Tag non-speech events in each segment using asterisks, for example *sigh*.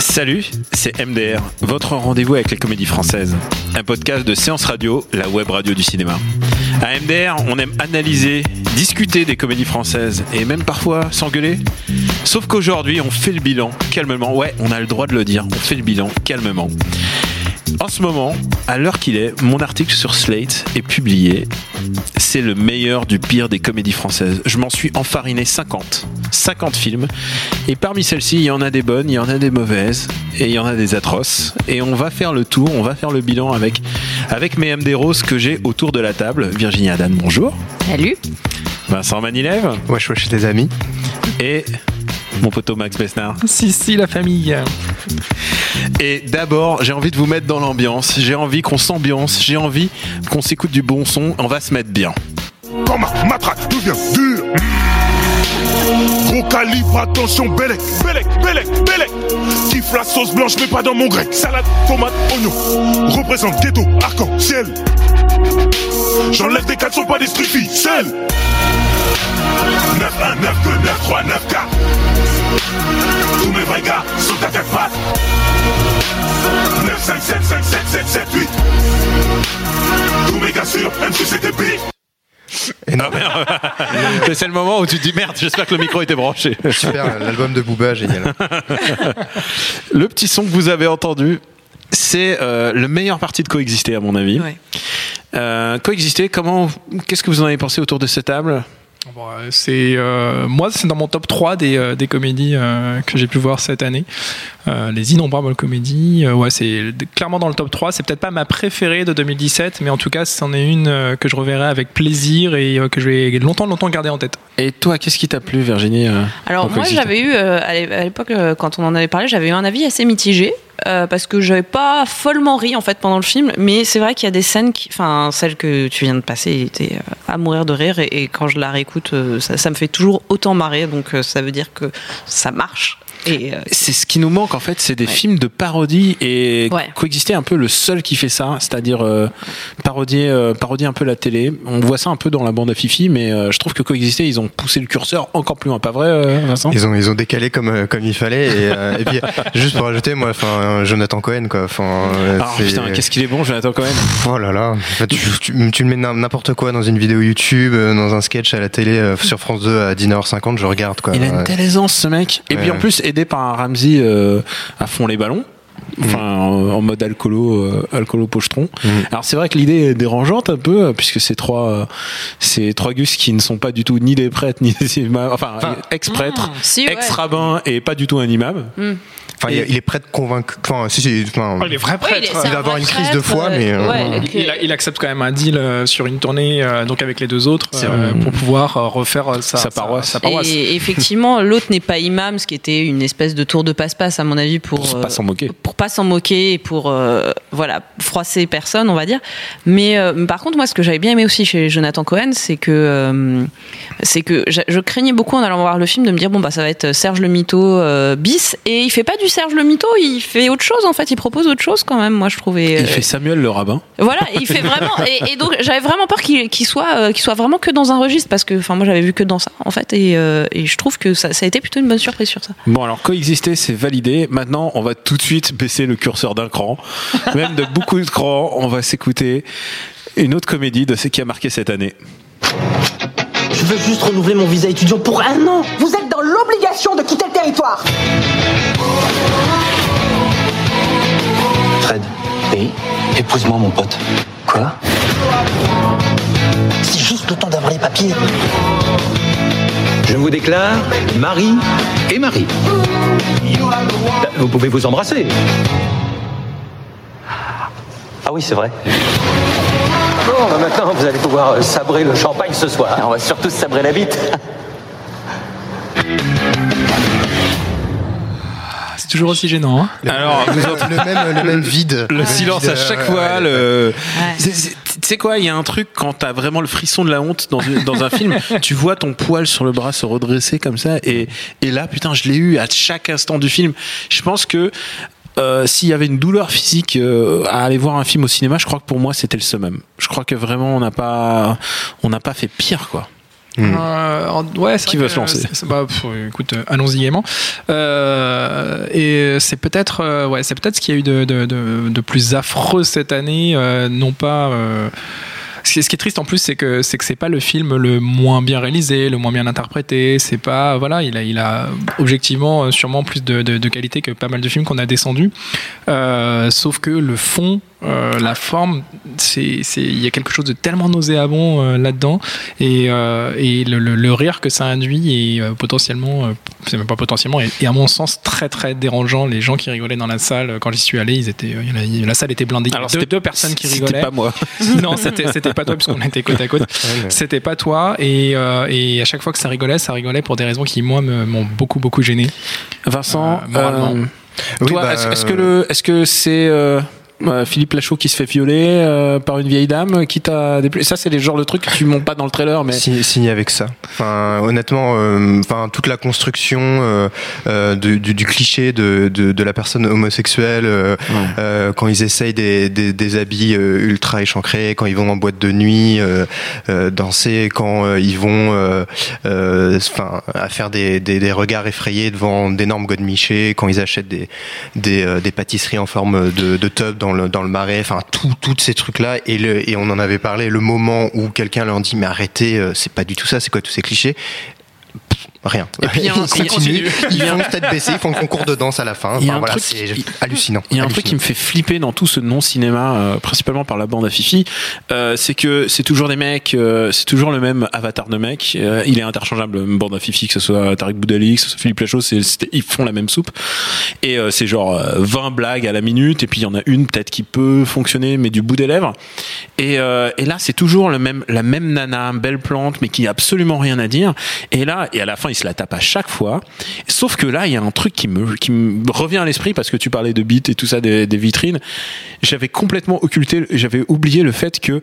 Salut, c'est MDR, votre rendez-vous avec les comédies françaises. Un podcast de séance radio, la web radio du cinéma. À MDR, on aime analyser, discuter des comédies françaises et même parfois s'engueuler. Sauf qu'aujourd'hui, on fait le bilan calmement. Ouais, on a le droit de le dire, on fait le bilan calmement. En ce moment, à l'heure qu'il est, mon article sur Slate est publié. C'est le meilleur du pire des comédies françaises. Je m'en suis enfariné 50. 50 films. Et parmi celles-ci, il y en a des bonnes, il y en a des mauvaises, et il y en a des atroces. Et on va faire le tour, on va faire le bilan avec, avec mes MD Roses que j'ai autour de la table. Virginie Adan, bonjour. Salut. Vincent Manilev. Wesh wesh les amis. Et mon poteau Max Besnard. Si si la famille. Et d'abord, j'ai envie de vous mettre dans l'ambiance. J'ai envie qu'on s'ambiance. J'ai envie qu'on s'écoute du bon son. On va se mettre bien. Ma matraque devient dure. Gros calibre, attention, Bellec, Bellec, Bellec, Bellec. Kiffe la sauce blanche, mais pas dans mon grec. Salade, tomate, oignon. Représente ghetto, arc-en-ciel. J'enlève des 4 sont pas des struffies, sel. 9, 1, 9, 2, 9, 3, 9, 4. Tous mes vrais gars sont à quatre pattes. 9, 5, 7, 5, 7, 7, 7, 8. Tous mes gars sûrs, même si c'était pire. Et non, *laughs* C'est le moment où tu te dis merde, j'espère que le micro était branché. super, l'album de Booba, génial. Le petit son que vous avez entendu, c'est euh, le meilleur parti de coexister à mon avis. Ouais. Euh, coexister, comment, qu'est-ce que vous en avez pensé autour de cette table? Bon, euh, c'est euh, moi c'est dans mon top 3 des, euh, des comédies euh, que j'ai pu voir cette année. Euh, les innombrables comédies euh, ouais c'est clairement dans le top 3 c'est peut-être pas ma préférée de 2017 mais en tout cas c'en est une euh, que je reverrai avec plaisir et euh, que je vais longtemps longtemps garder en tête. Et toi, qu'est-ce qui t'a plu, Virginie euh, Alors moi j'avais eu euh, à l'é- à l'époque euh, quand on en avait parlé j'avais eu un avis assez mitigé euh, parce que j'avais pas follement ri en fait pendant le film mais c'est vrai qu'il y a des scènes qui enfin celle que tu viens de passer était euh, à mourir de rire et, quand je la réécoute euh, ça, me fait toujours autant marrer donc ça veut dire que ça marche et euh, C'est ce qui nous manque en fait, c'est des Ouais. films de parodie et Ouais. coexister un peu le seul qui fait ça, c'est-à-dire euh, parodier, euh, parodier un peu la télé. On voit ça un peu dans la bande à Fifi, mais euh, je trouve que coexister, ils ont poussé le curseur encore plus loin, pas vrai, euh, Vincent? Ils ont ils ont décalé comme euh, comme il fallait et, euh, et puis *laughs* juste pour rajouter moi enfin Jonathan Cohen quoi enfin euh, Ah putain, qu'est-ce qu'il est bon, Jonathan Cohen. oh là là En fait, tu, tu, tu le mets n'importe quoi dans une vidéo YouTube dans un sketch à la télé euh, sur France 2 à 10h50 je regarde quoi Il a une telle aisance, ce mec. Et Ouais, puis en plus, aidé par un Ramsey euh, à fond les ballons. Enfin, en, en mode alcoolo, euh, alcoolo pochetron. Mm. Alors c'est vrai que l'idée est dérangeante un peu, euh, puisque c'est trois, euh, c'est trois gus qui ne sont pas du tout ni des prêtres *laughs* ni des imams, enfin, ex-prêtres, si, ouais. ex-rabbins et pas du tout un imam. Enfin il, il est prêt de convaincre enfin si si enfin, il est vrai il, est- prêtre c'est Il va avoir une crise de prêtre, foi, mais, euh, ouais, il, il a- il accepte quand même un deal euh, sur une tournée euh, donc avec les deux autres euh, pour pouvoir euh, refaire euh, sa, Sa paroisse. sa paroisse. Et effectivement, *laughs* l'autre n'est pas imam, ce qui était une espèce de tour de passe-passe à mon avis pour Pour euh, pas s'en moquer. pour pas s'en moquer et pour euh, voilà froisser personne, on va dire. Mais euh, par contre, moi, ce que j'avais bien aimé aussi chez Jonathan Cohen, c'est que euh, c'est que je, je craignais beaucoup en allant voir le film de me dire bon bah ça va être Serge le Mito euh, bis et il fait pas du Serge le Mito, il fait autre chose en fait, il propose autre chose quand même. Moi, je trouvais. Il euh, fait Samuel le rabbin. voilà, il fait vraiment. Et, et donc j'avais vraiment peur qu'il soit, euh, qu'il soit vraiment que dans un registre parce que, enfin, moi j'avais vu que dans ça en fait, et, euh, et je trouve que ça, ça a été plutôt une bonne surprise sur ça. Bon alors coexister c'est validé. Maintenant on va tout de suite baisser le curseur d'un cran, même de beaucoup de crans. On va s'écouter une autre comédie de ce qui a marqué cette année. Je veux juste renouveler mon visa étudiant pour un an. Vous êtes dans l'obligation de quitter territoire. Fred. Oui Épouse-moi, mon pote. Quoi? C'est juste le temps d'avoir les papiers. Je vous déclare Marie et Marie. Vous pouvez vous embrasser. Ah oui, c'est vrai. Bon, bah maintenant, vous allez pouvoir euh, sabrer le champagne ce soir. On va surtout se sabrer la bite. C'est toujours aussi gênant. Hein Alors, le, le même, le même vide. le silence vide, à chaque euh, fois. ouais, le... Tu sais quoi, il y a un truc quand t'as vraiment le frisson de la honte dans, un film, *laughs* tu vois ton poil sur le bras se redresser comme ça, et, et là, putain, je l'ai eu à chaque instant du film. Je pense que euh, s'il y avait une douleur physique euh, à aller voir un film au cinéma, je crois que pour moi c'était le summum. Je crois que vraiment on n'a pas, on n'a pas fait pire quoi. Euh, en- ouais, Qui veut se lancer bah, pff, écoute, euh, allons-y gaiement. Euh, et c'est peut-être, euh, ouais, c'est peut-être ce qu'il y a eu de, de, de, de plus affreux cette année, euh, non pas. euh, ce qui est triste en plus, c'est que c'est que c'est pas le film le moins bien réalisé, le moins bien interprété. C'est pas voilà, il a il a objectivement euh, sûrement plus de, qualité que pas mal de films qu'on a descendus. Euh, sauf que le fond, euh, la forme, c'est c'est il y a quelque chose de tellement nauséabond euh, là-dedans et, euh, et le, le, le rire que ça induit est euh, potentiellement, euh, c'est même pas potentiellement, et, et à mon sens très très dérangeant. Les gens qui rigolaient dans la salle quand j'y suis allé, ils étaient, euh, la salle était blindée. Alors, deux, c'était- deux personnes qui c'était rigolaient. pas moi. *laughs* non, c'était c'était pas toi puisqu'on était côte à côte. C'était pas toi et, euh, et à chaque fois que ça rigolait, ça rigolait pour des raisons qui moi me- m'ont beaucoup beaucoup gêné. Vincent, Euh, moralement. euh, Oui, toi, bah, est-ce est-ce que le, est-ce que c'est Philippe Lachaud qui se fait violer euh, par une vieille dame qui t'a déplu- Ça, c'est les genres de trucs que tu montes pas dans le trailer, mais Si- signé avec ça. Enfin, honnêtement, euh, enfin toute la construction euh, euh, du, du- du cliché de, de, de la personne homosexuelle euh, euh, quand ils essayent des, des, des habits euh, ultra échancrés, quand ils vont en boîte de nuit euh, euh, danser, quand euh, ils vont, euh, euh, enfin, à faire des, des, des regards effrayés devant d'énormes godemichés, quand ils achètent des des, euh, des pâtisseries en forme de, de tub dans dans le marais, enfin toutes ces trucs là et le et on en avait parlé le moment où quelqu'un leur dit mais arrêtez, euh, c'est pas du tout ça, c'est quoi tous ces clichés? Rien. Et puis, il y a un- ça continue. ils font tête baissée, ils font le concours de danse à la fin. Enfin, voilà, c'est hallucinant. Il y a un truc qui me fait flipper dans tout ce non-cinéma, euh, principalement par la bande à Fifi, euh, c'est que c'est toujours des mecs, euh, c'est toujours le même avatar de mec. Il est interchangeable, bande à Fifi, que ce soit Tariq Boudali, que ce soit Philippe Lachaud, ils font la même soupe. Et c'est genre euh, 20 blagues à la minute, et puis il y en a une peut-être qui peut fonctionner, mais du bout des lèvres. Et, et là, c'est toujours le même, la même nana, belle plante, mais qui a absolument rien à dire. Et là, et à la fin, il se la tape à chaque fois. Sauf que là, il y a un truc qui me, qui me revient à l'esprit parce que tu parlais de beats et tout ça, des, des vitrines. J'avais complètement occulté, j'avais oublié le fait que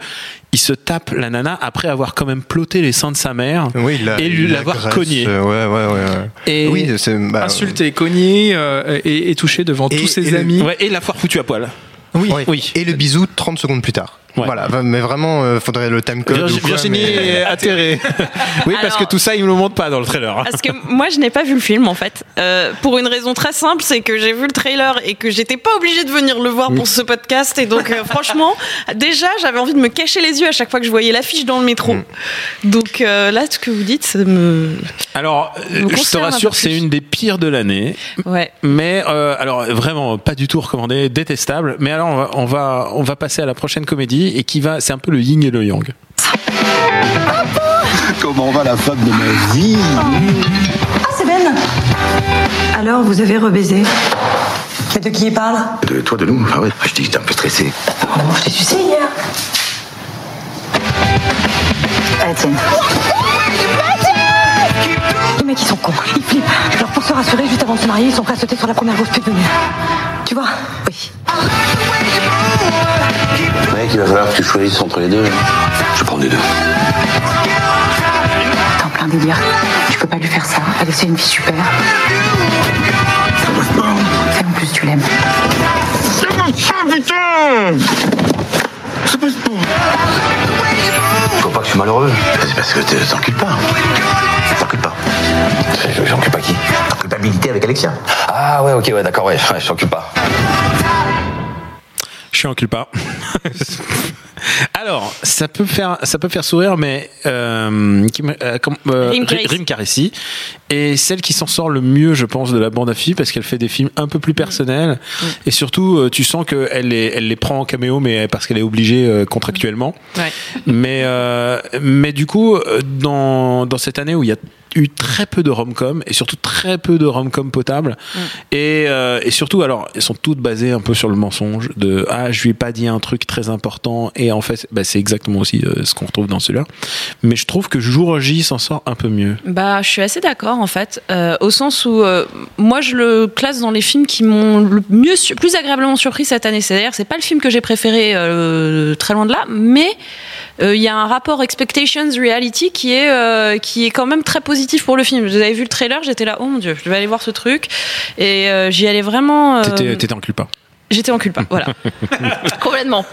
il se tape la nana après avoir quand même ploté les seins de sa mère Oui, la- et l'avoir cogné. euh, ouais, ouais, ouais. ouais. Et, Oui, bah, Insulté, cogné euh, et, et touché devant Et- tous ses et le- amis. ouais, et la foire foutue à poil. Oui, Oui. Et le bisou 30 secondes plus tard. Ouais. Voilà, mais vraiment, euh, faudrait le time code. Virginie mais- est atterrée. *laughs* oui, parce que tout ça, il me le montre pas dans le trailer. Parce que moi, je n'ai pas vu le film en fait. Euh, pour une raison très simple, c'est que j'ai vu le trailer et que j'étais pas obligée de venir le voir pour ce podcast. Et donc, euh, *laughs* franchement, déjà, j'avais envie de me cacher les yeux à chaque fois que je voyais l'affiche dans le métro. Mm. Donc euh, là, ce que vous dites, ça me. Alors, je te rassure, c'est une des pires de l'année. Ouais. Mais euh, alors vraiment pas du tout recommandé, détestable. Mais alors on va on va on va passer à la prochaine comédie et qui va c'est un peu le yin et le yang. Comment va la femme de ma vie? Ah, c'est Ben Alors, vous avez rebaisé Mais de qui il parle? De toi, de nous Ah ouais, je dis que t'es un peu stressé. Oh, je t'ai sucé hier Allez, tienne. Les mecs, ils sont cons. Ils flippent. Se rassurer, juste avant de se marier, ils sont prêts à sauter sur la première grosse pute venue. Tu vois Oui. Mec, il va falloir que tu choisisses entre les deux. Je prends les deux. T'es en plein délire. Tu peux pas lui faire ça. Elle c'est une fille super. Et en plus, tu l'aimes. Faut pas que je suis malheureux. C'est parce que tu t'encules pas. Je- J'encule pas qui culpabilité avec Alexia. Ah ouais, ok, ouais, d'accord, ouais, ouais je t'encule pas. Je suis en culpa. *laughs* Alors, ça peut faire, ça peut faire sourire, mais euh, euh, euh, Rim Karissi est celle qui s'en sort le mieux, je pense, de la bande à filles parce qu'elle fait des films un peu plus personnels et surtout, euh, tu sens qu'elle les, elle les prend en caméo, mais parce qu'elle est obligée euh, contractuellement. Ouais. Mais, euh, mais du coup, dans, dans cette année où il y a eu très peu de rom-com et surtout très peu de rom-com potable. Et, euh, et surtout alors elles sont toutes basées un peu sur le mensonge de ah je lui ai pas dit un truc très important et en fait bah, c'est exactement aussi euh, ce qu'on retrouve dans celui-là. Mais je trouve que Jour J s'en sort un peu mieux. Bah, je suis assez d'accord en fait, euh, au sens où moi je le classe dans les films qui m'ont le mieux, plus agréablement surpris cette année. C'est-à-dire, c'est pas le film que j'ai préféré très loin de là, mais euh, il y a un rapport expectations reality qui est euh, qui est quand même très positif pour le film. Vous avez vu le trailer, j'étais là, oh mon dieu, je vais aller voir ce truc, et euh, j'y allais vraiment. euh, t'étais t'étais en culpa J'étais en culpa, voilà. *laughs* Complètement.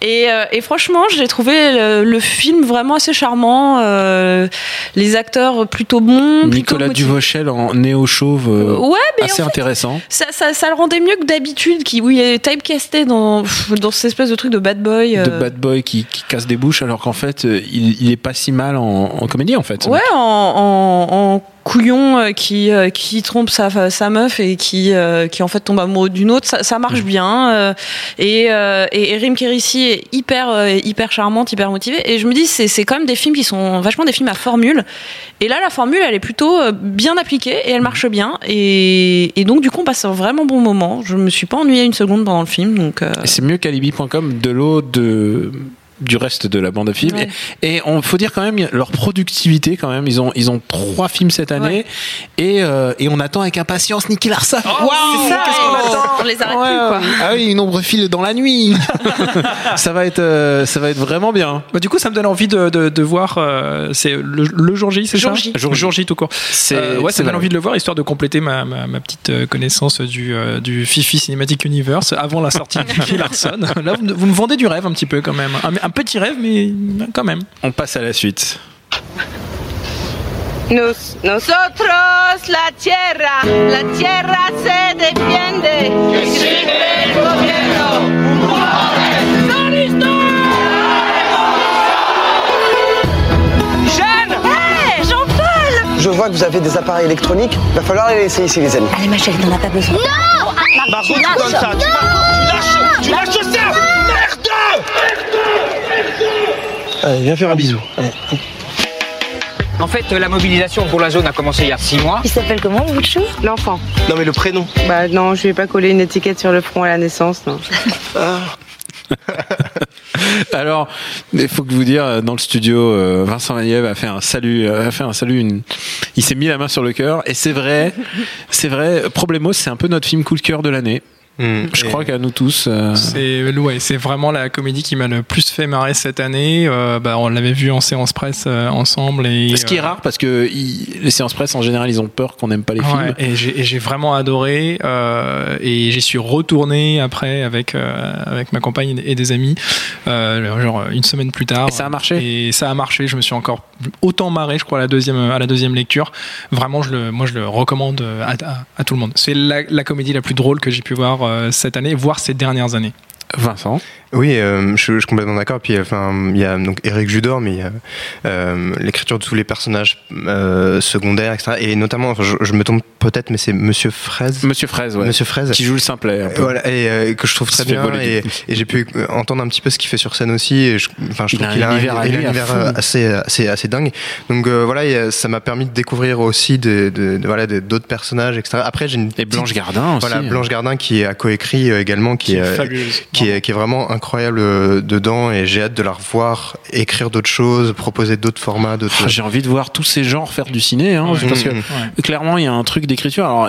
Et, euh, et franchement, j'ai trouvé le, le film vraiment assez charmant. euh, les acteurs plutôt bons. plutôt Nicolas motivés. Duvauchel en néo-chauve euh, Ouais, assez en fait, intéressant Ça, ça, ça le rendait mieux que d'habitude, qui, où il est typecasté dans, dans cette espèce de truc de bad boy. de euh, bad boy qui, qui casse des bouches alors qu'en fait il, il est pas si mal en, en comédie en fait Ouais, mec. en, en, en couillon euh, qui, euh, qui trompe sa, sa meuf et qui, euh, qui en fait tombe amoureux d'une autre, ça, ça marche bien. euh, et, et, et Rim Kérissi est hyper, hyper charmante, hyper motivée. Et je me dis, c'est c'est quand même des films qui sont vachement des films à formule. Et là, la formule, elle est plutôt bien appliquée et elle marche bien. Et, et donc, du coup, on passe un vraiment bon moment. Je me suis pas ennuyée une seconde pendant le film. Donc, c'est mieux qu'alibi.com de l'eau de du reste de la bande de films Ouais. et, et on faut dire quand même leur productivité quand même ils ont ils ont trois films cette année et, euh, et on attend avec impatience Nicky Larson Waouh c'est ça, qu'est-ce qu'on attend on les arrête Ouais, plus, quoi. ah oui une ombre file dans la nuit *laughs* *laughs* ça va être euh, ça va être vraiment bien Bah, du coup, ça me donne envie de, de, de voir. euh, c'est le, le jour J, c'est ça Jour J. Jour, jour J tout court. C'est- Euh, ouais, c'est ça me donne envie de le voir, histoire de compléter ma, ma, ma petite connaissance du, euh, du Fifi Cinematic Universe avant la sortie de *laughs* Nicky Larson. Là, vous, me- vous me vendez du rêve un petit peu quand même. Un, un petit rêve, mais quand même. on passe à la suite Nos, nosotros la tierra, la tierra se defiende. Que sigue el gobierno. Jeanne Hé, Jean-Paul Je vois que vous avez des appareils électroniques. Va falloir les laisser ici, les amis. Allez, ma chérie, t'en as pas besoin. Non Margot, tu donnes ça. Tu, Allez, viens faire un bisou. Allez. En fait, la mobilisation pour la zone a commencé il y a six mois. Il s'appelle comment, votre chou L'enfant. Non, mais le prénom. Bah non, je vais pas coller une étiquette sur le front à la naissance, non. *laughs* *laughs* Alors, il faut que je vous dire, euh, dans le studio, euh, Vincent Maniev a fait un salut, euh, a fait un salut. Une... Il s'est mis la main sur le cœur, et c'est vrai, c'est vrai. Problemos, c'est un peu notre film coup de cœur de l'année. Hmm. Je Et- crois qu'à nous tous. euh, C'est ouais, c'est vraiment la comédie qui m'a le plus fait marrer cette année. Euh, bah, on l'avait vu en séance presse euh, ensemble. Et, Ce qui est euh, rare parce que les séances presse en général ils ont peur qu'on n'aime pas les Ouais, films. et j'ai vraiment adoré euh, et j'y suis retourné après avec euh, avec ma compagne et des amis euh, genre une semaine plus tard Et ça a marché et ça a marché je me suis encore autant marré je crois à la deuxième à la deuxième lecture vraiment je le moi je le recommande à, à- à tout le monde c'est la, la comédie la plus drôle que j'ai pu voir cette année voire ces dernières années Vincent. Oui, euh, je, je suis complètement d'accord. Puis enfin, il y a donc Eric Judor, mais il y a euh, l'écriture de tous les personnages euh, secondaires, etc. Et notamment, enfin, je, je me trompe peut-être, mais c'est Monsieur Fraise. Monsieur Fraise, ouais. Monsieur Fraise. Qui joue le simplet. un peu. Voilà, et euh, que je trouve très bien. Et, j'ai pu entendre un petit peu ce qu'il fait sur scène aussi. Et je, enfin, je Il trouve a qu'il a un, univers un assez, assez, assez dingue. Donc voilà, ça m'a permis de découvrir aussi de, de, de- voilà d'autres personnages, etc. Après, j'ai une Et Blanche Gardin aussi. voilà, Blanche Gardin qui a coécrit également, qui, Qui est fabuleuse, qui est, qui est vraiment incroyable euh, dedans. Et j'ai hâte de la revoir, écrire d'autres choses, proposer d'autres formats, d'autres. Ah, J'ai envie de voir tous ces genres faire du ciné, hein, Ouais. parce que Mm, Ouais. clairement il y a un truc d'écriture. Alors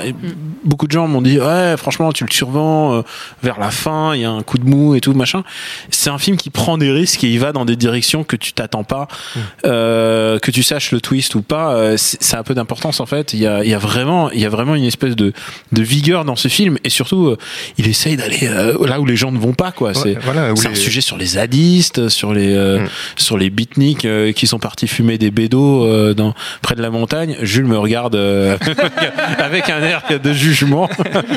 beaucoup de gens m'ont dit ouais franchement tu le survends euh, vers la fin, il y a un coup de mou et tout machin. C'est un film qui prend des risques et il va dans des directions que tu t'attends pas, euh, que tu saches le twist ou pas. euh, c'est c'est un peu d'importance en fait. Il y a, il y a vraiment il y a vraiment une espèce de, de vigueur dans ce film et surtout euh, il essaye d'aller euh, là où les gens ne vont pas quoi. C'est voilà, un sujet sur les zadistes, sur les euh, Mm. sur les beatniks euh, qui sont partis fumer des bédos euh, dans près de la montagne. Jules me regarde euh, *laughs* avec un air de jugement.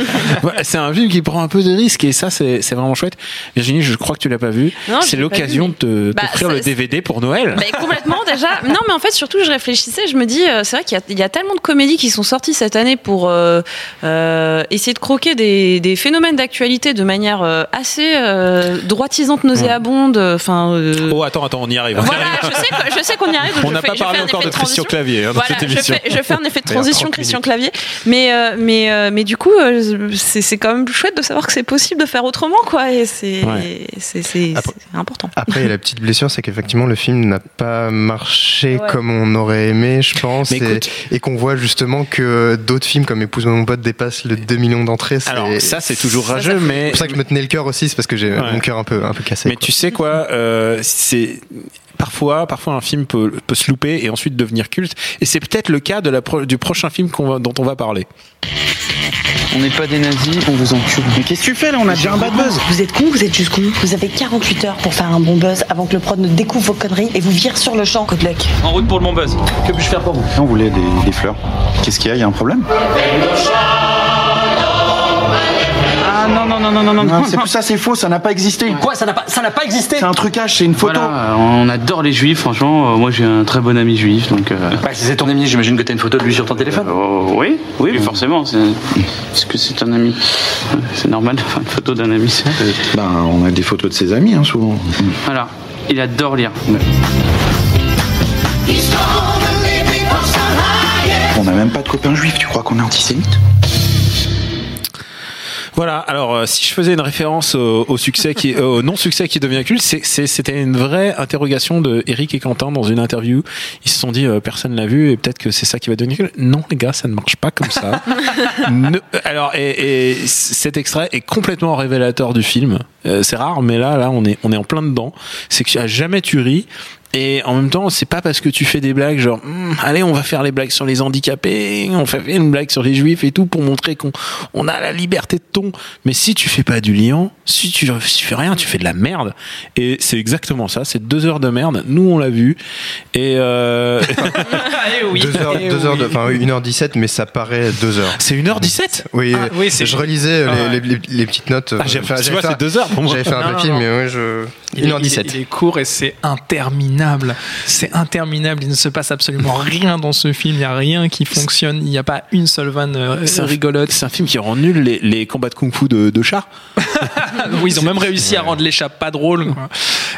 *laughs* C'est un film qui prend un peu de risques et ça c'est c'est vraiment chouette. Virginie, je crois que tu l'as pas vu. C'est l'occasion vu, de te- Bah, t'offrir le DVD pour Noël. Mais complètement déjà. Non, mais en fait, surtout, je réfléchissais, je me dis, euh, c'est vrai qu'il y a- il y, a tellement de comédies qui sont sorties cette année pour euh, euh, essayer de croquer des, des phénomènes d'actualité de manière euh, assez euh, droitisante, nauséabonde. Enfin. euh, Oh, attends, attends, on y arrive. on y Voilà, arrive. je sais, que- je sais qu'on y arrive. On n'a pas parlé encore de Christian transition. Clavier hein, dans Voilà, cette je émission. fais, je fais un effet de transition 30 Christian. Clavier, mais euh, mais euh, mais du coup euh, c'est quand même chouette de savoir que c'est possible de faire autrement quoi et c'est Ouais. c'est important. Après, il y a la petite blessure, c'est qu'effectivement, le film n'a pas marché Ouais. comme on aurait aimé, je pense, Mais et, qu'on voit justement que d'autres films comme Épouse-moi mon pote dépassent le 2 millions d'entrées. c'est- Alors, ça, c'est toujours Ça, rageux, ça mais. C'est pour ça que je me tenais le cœur aussi, c'est parce que j'ai Ouais. mon cœur un peu, un peu cassé. Mais quoi. tu sais quoi, euh, c'est parfois, parfois un film peut, peut se louper et ensuite devenir culte. Et c'est peut-être le cas de la pro- du prochain film va- dont on va parler. On n'est pas des nazis, on vous encule. Mais qu'est-ce que tu fais là On a déjà un bad buzz. Vous êtes con, vous êtes juste con. Vous avez 48 heures pour faire un bon buzz avant que le prod ne découvre vos conneries et vous vire sur le champ. Luck. En route pour le bon buzz. Que puis-je faire pour vous? On voulait des, des fleurs? Qu'est-ce qu'il y a? Il y a un problème? Non, non, non, non, non, non. Non, c'est- Ça, c'est faux, ça n'a pas existé. Quoi, ça n'a pas, ça n'a pas existé C'est un trucage, c'est une photo. Voilà, on adore les juifs, franchement. Euh, Moi j'ai un très bon ami juif, donc. euh, Bah, si c'est ton ami, j'imagine que t'as une photo de lui sur ton téléphone. euh, oui, oui, forcément. c'est- Est-ce que c'est un ami? Euh, C'est normal, *laughs* enfin, une photo d'un ami. c'est- Ben, on a des photos de ses amis, hein, souvent. Voilà, il adore lire. On n'a même pas de copains juifs, tu crois qu'on est antisémite Voilà. Alors, euh, si je faisais une référence au, au succès qui, euh, au non-succès qui devient culte, c'est- c'est- c'était une vraie interrogation de Eric et Quentin dans une interview. Ils se sont dit, euh, personne l'a vu et peut-être que c'est ça qui va devenir culte. Non, les gars, ça ne marche pas comme ça. *laughs* Ne- alors, et, et cet extrait est complètement révélateur du film. Euh, c'est rare, mais là, là, on est, on est en plein dedans. C'est que à jamais tu ris. Et en même temps, c'est pas parce que tu fais des blagues genre, Hum, allez, on va faire les blagues sur les handicapés, on fait une blague sur les juifs et tout pour montrer qu'on on a la liberté de ton. Mais si tu fais pas du liant, si tu, si tu fais rien, tu fais de la merde. Et c'est exactement ça. C'est deux heures de merde. Nous, on l'a vu. Et euh... *laughs* Deux heures, deux heures de, enfin, 1h17, mais ça paraît 2 heures. c'est 1h17 Oui, Ah, oui, c'est- je relisais Ah, les, ouais. les- les- les petites notes. Ah, j'avais vois, fait- c'est deux heures pour moi. J'avais fait un Non, papier, non, mais ouais, je. Il est- 1h17. Il il est court et c'est interminable. C'est interminable. Il ne se passe absolument *laughs* rien dans ce film. Il n'y a rien qui fonctionne. Il n'y a pas une seule vanne euh, C'est un- rigolote. C'est un film qui rend nul les, les combats de kung-fu de, de chats. *laughs* oui, ils ont même réussi à rendre l'échappe pas drôle. quoi.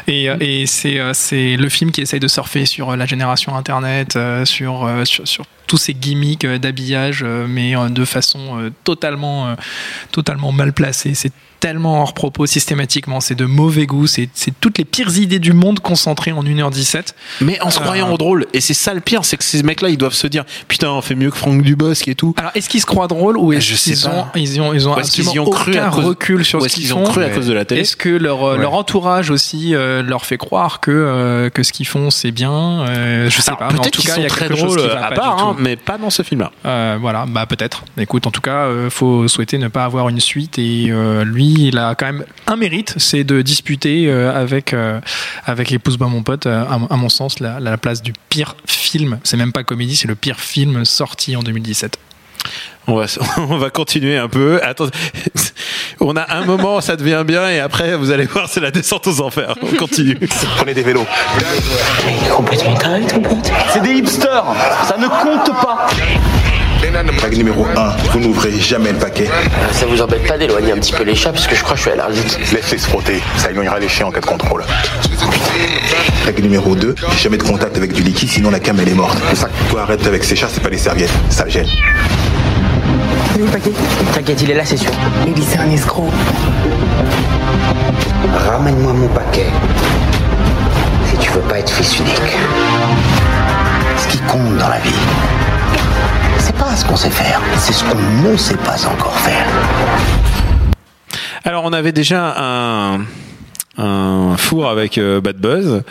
Et, euh, et c'est euh, c'est le film qui essaye de surfer sur la génération Internet, sur, sur, sur tous ces gimmicks d'habillage, mais de façon totalement, totalement mal placée. C'est tellement hors propos systématiquement. C'est de mauvais goût. C'est c'est toutes les pires idées du monde concentrées en 1h17. Mais en se croyant Euh. drôle. Et c'est ça le pire, c'est que ces mecs-là, ils doivent se dire Putain, on fait mieux que Franck Dubosc et tout. Alors, est-ce qu'ils se croient drôles ou est-ce qu'ils ont, ils ont, ils ont absolument ont cru aucun cause- recul sur ce qu'ils qu'ils ont cru à cause de la télé Est-ce que leur, euh, Ouais. leur entourage aussi euh, leur fait croire que, euh, que ce qu'ils font c'est bien euh, Je sais Alors, pas. mais en tout qu'ils cas, sont il y a très quelque chose drôles qui va à pas part, hein, mais pas dans ce film-là. Voilà, bah peut-être. Écoute, en tout cas, faut souhaiter ne pas avoir une suite. Et euh, il a quand même un mérite, c'est de disputer euh, avec euh, avec épouse moi mon pote, euh, à, à mon sens, la, la place du pire film. C'est même pas comédie, c'est le pire film sorti en 2017. On va, *laughs* on va continuer un peu. Attends, *laughs* on a un moment, ça devient bien, et après, vous allez voir, c'est la descente aux enfers. On continue. *laughs* Prenez des vélos. Il est complètement taré, ton pote. C'est des hipsters Ça ne compte pas Règle numéro 1, vous n'ouvrez jamais le paquet. Ça vous embête pas d'éloigner un petit peu les chats parce que je crois que je suis allergique. Laissez se frotter, ça éloignera les chiens en cas de contrôle. Règle numéro 2, jamais de contact avec du liquide, sinon la cam elle est morte. C'est ça que toi arrête avec ces chats, c'est pas des serviettes, ça gêne. Il le paquet? T'inquiète, il est là, c'est sûr. Mais c'est un escroc. Ramène-moi mon paquet. Si tu veux pas être fils unique. Ce qui compte dans la vie, c'est pas ce qu'on sait faire, c'est ce qu'on ne sait pas encore faire. Alors, on avait déjà un, un four avec euh, Bad Buzz.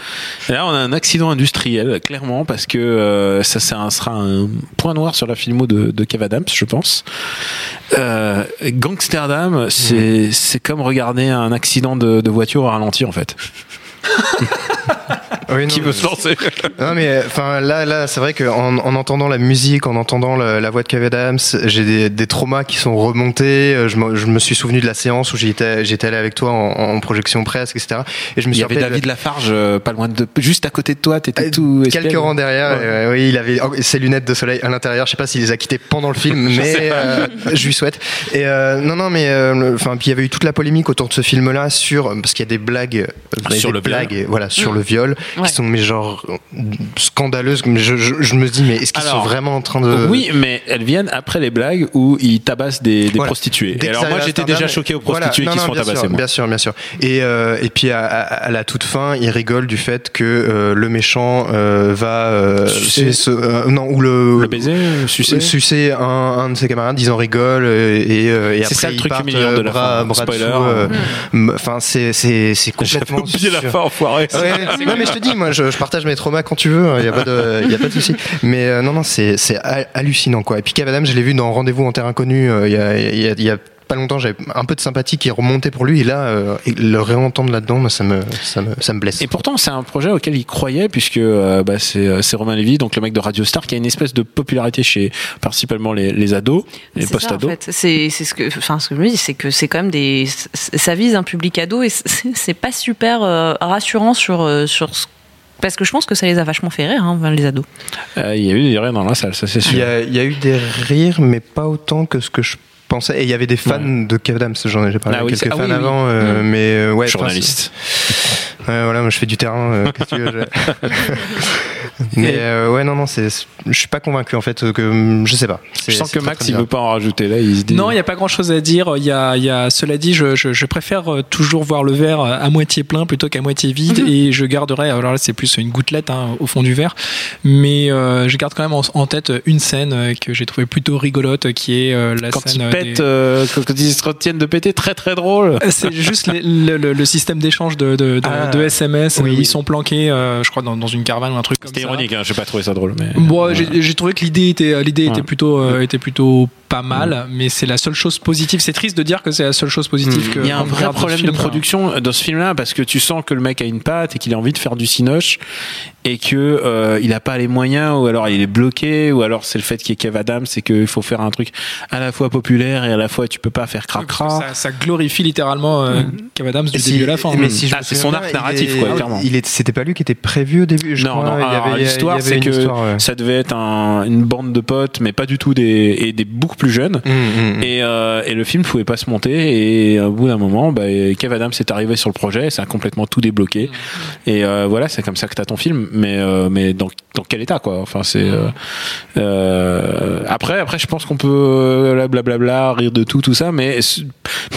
Et là, on a un accident industriel, clairement, parce que euh, ça, ça sera un point noir sur la filmo de, de Kev Adams, je pense. Euh, Gangsterdam, c'est comme regarder un accident de, de voiture au ralenti, en fait. *laughs* Oui, non, qui veut se lancer. *laughs* Non mais enfin là là c'est vrai qu'en en entendant la musique, en entendant la, la voix de Kev Adams, j'ai des, des traumas qui sont remontés. Euh, Je me, je me suis souvenu de la séance où j'étais j'étais allé avec toi en, en projection presque etc. Et je me Il y suis avait David Lafarge, euh, pas loin de, juste à côté de toi, t'étais tout. Quelques espiègle. rangs derrière, Ouais. euh, oui, il avait ses lunettes de soleil à l'intérieur. Je sais pas s'il les a quittées pendant le film, *laughs* mais euh, je lui souhaite. Et euh, non, non, mais euh, enfin, puis il y avait eu toute la polémique autour de ce film-là sur parce qu'il y a des blagues, euh, Sur des le viol. blagues, voilà, sur le viol, Ouais. qui sont mais genre scandaleuses. Mais Je, je, je me dis, mais est-ce qu'ils sont vraiment en train de Oui, mais elles viennent après les blagues où ils tabassent des, des Voilà. prostituées. Et alors moi j'étais déjà choqué aux voilà. prostituées Non, qui non, se font bien tabasser. sûr, moi. Bien sûr, bien sûr. Et, euh, et puis à, à- à la toute fin, il rigole du fait que euh, le méchant euh, va euh, Sucer. euh, non ou le, Le baiser, sucer. sucer un, un de ses camarades, ils en rigolent et, euh, et après ça le ils truc partent, de la bras, fin. bras Spoiler. dessous, euh, m- Enfin c'est c'est c'est complètement. Oublié la fin, enfoiré. Ouais, non mais je te dis, moi je, je partage mes traumas quand tu veux, il y a pas de, y a pas de souci. Mais euh, non non c'est c'est ha- hallucinant quoi. Et puis Kev Adams, je l'ai vu dans Rendez-vous en terre inconnue euh, il y a il y a, il y a pas longtemps, j'avais un peu de sympathie qui remontait pour lui et là euh, le réentendre là-dedans, ça me ça me ça me blesse. Et pourtant, c'est un projet auquel il croyait, puisque euh, bah, c'est euh, c'est Romain Lévy, donc le mec de Radio Star, qui a une espèce de popularité chez principalement les, les ados, les ça, en post-ados. fait. C'est c'est ce que, enfin, ce que je me dis, c'est que c'est quand même des, ça vise un public ado et c'est pas super euh, rassurant sur euh, sur ce- parce que je pense que ça les a vachement fait rire, hein, les ados. Euh, il y a eu des rires dans la salle, ça c'est sûr. il y a eu des rires, mais pas autant que ce que je pensais. Et il y avait des fans de Kev Adams, j'en ai parlé Ah oui, quelques ah fans oui, oui. avant, euh, Mm. mais euh, ouais. Journaliste. voilà, moi je fais du terrain. euh, qu'est-ce que tu veux, je- *laughs* *laughs* mais euh, ouais, non, non, c'est, je suis pas convaincu en fait que je sais pas. Je sens que très, Max, très il veut pas en rajouter là, il se dit. Non, il n'y a pas grand chose à dire. Il y a, il y a, cela dit, je, je, je préfère euh, toujours voir le verre à moitié plein plutôt qu'à moitié vide et je garderai, alors là c'est plus une gouttelette hein, au fond du verre, mais euh, je garde quand même en, en tête une scène euh, que j'ai trouvée plutôt rigolote qui est euh, la Quand scène. ils euh, pètent, des- euh, quand ils se retiennent de péter, très très drôle. C'est juste les- le, le- le système d'échange de, de, de, Ah. de SMS où ils sont planqués, euh, je crois, dans, dans une caravane ou un truc comme ça. Ironique, hein, j'ai pas trouvé ça drôle. Mais... Bon, j'ai- j'ai trouvé que l'idée était, l'idée était Ouais. plutôt, euh, était plutôt pas mal, mais c'est la seule chose positive. C'est triste de dire que c'est la seule chose positive que. Il y a un vrai problème de film, production dans ce film-là parce que tu sens que le mec a une patte et qu'il a envie de faire du cinoche et que euh, il a pas les moyens ou alors il est bloqué ou alors c'est le fait qu'il y ait Kev Adams c'est qu'il faut faire un truc à la fois populaire et à la fois tu peux pas faire cracra. Ça, ça glorifie littéralement euh, Kev Adams du Et si- début à la fin. mais si Ah, c'est son arc narratif, est- quoi, ah, clairement. Il est, c'était pas lui qui était prévu au début. Je non, crois. non, Il y alors, avait- il y avait- l'histoire il y c'est que histoire, ouais. ça devait être un- une bande de potes, mais pas du tout des et des beaucoup plus jeunes. Hum, hum, hum. Et, euh, et le film pouvait pas se monter. Et au bout d'un moment, bah, Kev Adams est arrivé sur le projet, ça a complètement tout débloqué. Et euh, voilà, c'est comme ça que t'as ton film. Mais euh, mais dans dans quel état quoi? Enfin c'est euh, euh, après après je pense qu'on peut euh, là, blablabla rire de tout tout ça, mais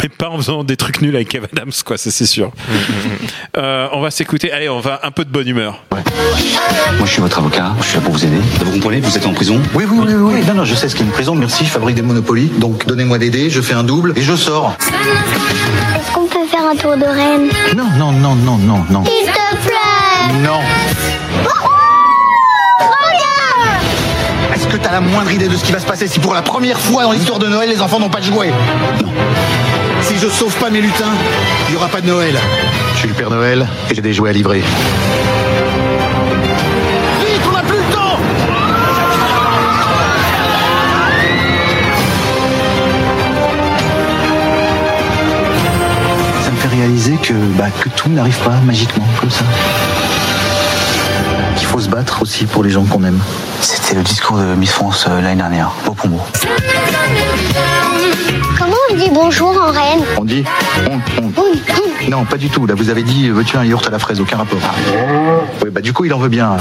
mais pas en faisant des trucs nuls avec Kev Adams quoi, ça c'est sûr. Euh, on va s'écouter. Allez, on va un peu de bonne humeur. Moi, je suis votre avocat, je suis là pour vous aider. Vous comprenez, vous êtes en prison Oui, oui, oui, oui. Non, non, je sais ce qu'est une prison, merci, je fabrique des monopolies. Donc, donnez-moi des dés, je fais un double et je sors. Est-ce qu'on peut faire un tour de Rennes Non, non, non, non, non, non. S'il te plaît Non. Est-ce que t'as la moindre idée de ce qui va se passer si pour la première fois dans l'histoire de Noël, les enfants n'ont pas de jouets? Non. Si je sauve pas mes lutins, il n'y aura pas de Noël. Je suis le Père Noël et j'ai des jouets à livrer. Réaliser que, bah, que tout n'arrive pas magiquement comme ça. Qu'il faut se battre aussi pour les gens qu'on aime. C'était le discours de Miss France euh, l'année dernière, mot pour mot. Comment on dit bonjour en Rennes On dit on, on. Non, pas du tout. Là, vous avez dit veux-tu un yaourt à la fraise? Aucun rapport. Oui, bah du coup, il en veut bien.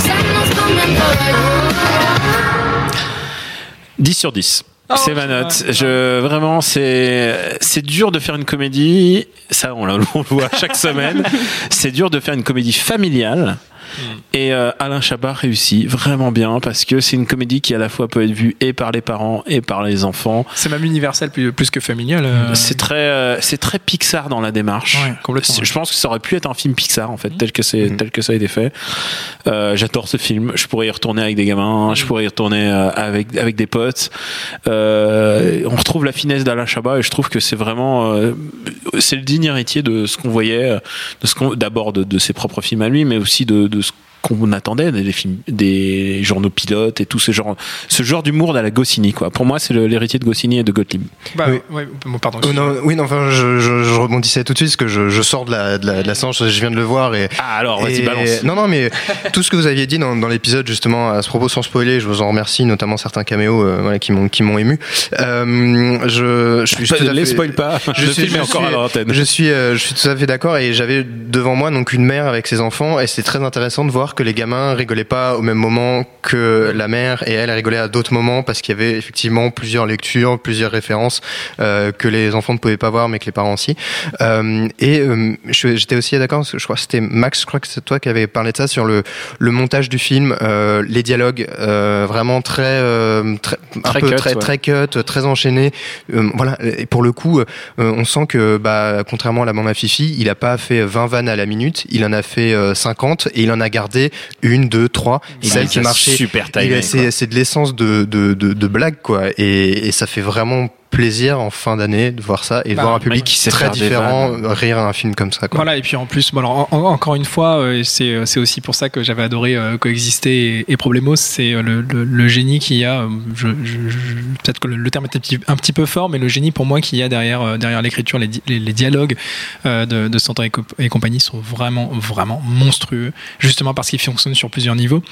10 sur 10. C'est ma note. Je, vraiment, c'est, c'est dur de faire une comédie. Ça, on, l'a- on le voit chaque *laughs* semaine. C'est dur de faire une comédie familiale. Et euh, Alain Chabat réussit vraiment bien parce que c'est une comédie qui à la fois peut être vue et par les parents et par les enfants. C'est même universel plus, plus que familial. euh. C'est très, euh, c'est très Pixar dans la démarche. Ouais, complètement, C'est- Je pense que ça aurait pu être un film Pixar en fait, tel que c'est, tel que ça a été fait. Euh, j'adore ce film. Je pourrais y retourner avec des gamins. Je pourrais y retourner euh, avec avec des potes. Euh, on retrouve la finesse d'Alain Chabat et je trouve que c'est vraiment, euh, c'est le digne héritier de ce qu'on voyait, de ce qu'on, d'abord de, de ses propres films à lui, mais aussi de, qu'on attendait des films, des journaux pilotes et tout ce genre, ce genre d'humour à la Goscinny quoi. Pour moi, c'est l'héritier de Goscinny et de Gottlieb. Bah, Oui. ouais, bon, pardon. Oh, non, oui, non, enfin, je, je, je rebondissais tout de suite parce que je, je sors de la, de la, de la séance, je viens de le voir et. Ah alors, vas-y, balance. Non, non, mais tout ce que vous aviez dit dans, dans l'épisode, justement, à ce propos, sans spoiler, je vous en remercie, notamment certains caméos euh, voilà, qui m'ont qui m'ont ému. Euh, je, je suis Pas- tout à les fait- spoil pas. Je Le suis, film est je encore suis- à l'antenne. Je suis, euh, je suis tout à fait d'accord et j'avais devant moi donc une mère avec ses enfants et c'est très intéressant de voir que les gamins rigolaient pas au même moment que la mère et elle rigolait à d'autres moments parce qu'il y avait effectivement plusieurs lectures, plusieurs références euh, que les enfants ne pouvaient pas voir mais que les parents aussi. Euh, et euh, j'étais aussi d'accord, je crois que c'était Max, je crois que c'est toi qui avait parlé de ça sur le, le montage du film, les dialogues vraiment très, très, un Très peu cut, très, ouais. très cut, très enchaîné. Voilà. Et pour le coup, on sent que, bah, contrairement à la à Fifi, il a pas fait 20 vannes à la minute, il en a fait euh, 50 et il en a gardé une, deux, trois, Il celles a qui ça marchaient. super quoi. C'est c'est de l'essence de, de, de, de blague, quoi. Et, et ça fait vraiment plaisir en fin d'année de voir ça et de Bah, voir un public qui sait très différent vannes. rire à un film comme ça, quoi. Voilà, et puis en plus, bon, alors, en- en- encore une fois, euh, c'est c'est aussi pour ça que j'avais adoré euh, Coexister et, et Problemos, c'est euh, le, le- le génie qu'il y a, euh, je, je- je- peut-être que le, le terme est un petit, un petit peu fort, mais le génie pour moi qu'il y a derrière, euh, derrière l'écriture, les, di- les, les dialogues euh, de, de Santa et, co- et compagnie sont vraiment, vraiment monstrueux, justement parce qu'ils fonctionnent sur plusieurs niveaux.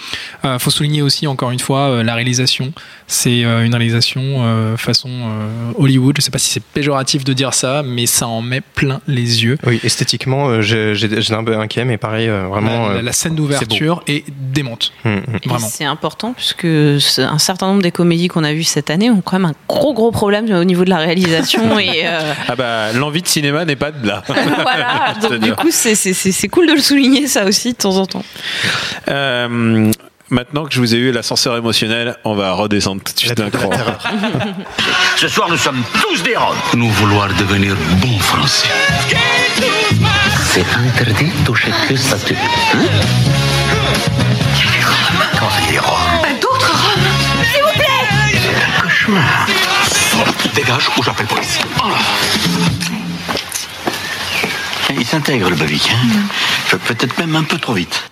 Euh, faut souligner aussi, encore une fois, euh, la réalisation. C'est euh, une réalisation euh, façon euh, Hollywood, je sais pas si c'est péjoratif de dire ça, mais ça en met plein les yeux. Oui, esthétiquement, euh, j'ai- j'ai- un peu inquiet, mais pareil, euh, vraiment. La, la- euh, la scène d'ouverture est démonte. Hum, hum. Et Vraiment. C'est important puisque un certain nombre des comédies qu'on a vues cette année ont quand même un gros gros problème au niveau de la réalisation *laughs* et euh, Ah bah l'envie de cinéma n'est pas de là. *laughs* voilà. Donc du coup c'est c'est- c'est c'est cool de le souligner ça aussi de temps en temps. Euh, maintenant que je vous ai eu l'ascenseur émotionnel, on va redescendre tout de suite d'un cran. *laughs* Ce soir, nous sommes tous des Roms. Nous vouloir devenir bons Français. C'est interdit de toucher que ça tue. Hein Quand c'est des Roms. D'autres Roms S'il vous plaît C'est un cauchemar. Dégage ou j'appelle police. Il s'intègre le babic. Hein Peut-être même un peu trop vite.